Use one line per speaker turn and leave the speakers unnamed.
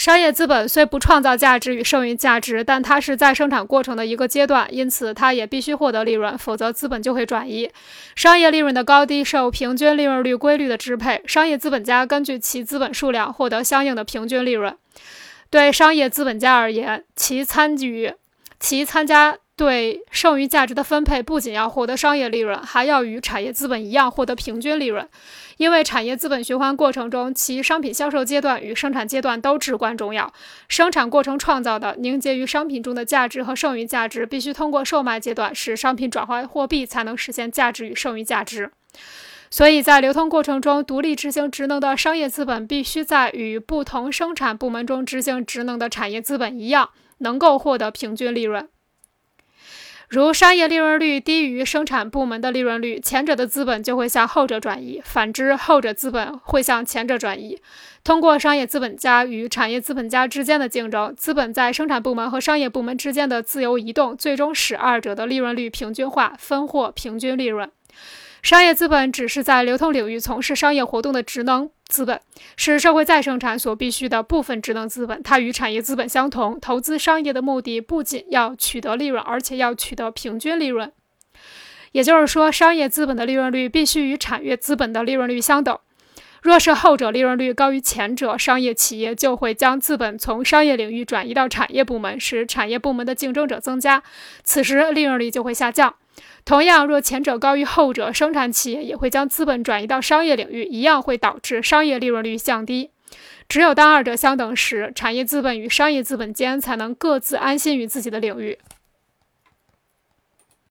商业资本虽不创造价值与剩余价值，但它是在生产过程的一个阶段，因此它也必须获得利润，否则资本就会转移。商业利润的高低受平均利润率规律的支配，商业资本家根据其资本数量获得相应的平均利润。对商业资本家而言，其参与、其参加。对剩余价值的分配不仅要获得商业利润，还要与产业资本一样获得平均利润。因为产业资本循环过程中，其商品销售阶段与生产阶段都至关重要。生产过程创造的凝结于商品中的价值和剩余价值，必须通过售卖阶段使商品转化为货币，才能实现价值与剩余价值。所以在流通过程中，独立执行职能的商业资本必须在与不同生产部门中执行职能的产业资本一样，能够获得平均利润。如商业利润率低于生产部门的利润率，前者的资本就会向后者转移；反之，后者资本会向前者转移。通过商业资本家与产业资本家之间的竞争，资本在生产部门和商业部门之间的自由移动，最终使二者的利润率平均化，分获平均利润。商业资本只是在流通领域从事商业活动的职能资本，是社会再生产所必需的部分职能资本。它与产业资本相同，投资商业的目的不仅要取得利润，而且要取得平均利润。也就是说，商业资本的利润率必须与产业资本的利润率相等。若是后者利润率高于前者，商业企业就会将资本从商业领域转移到产业部门，使产业部门的竞争者增加，此时利润率就会下降。同样，若前者高于后者，生产企业也会将资本转移到商业领域，一样会导致商业利润率降低。只有当二者相等时，产业资本与商业资本间才能各自安心于自己的领域。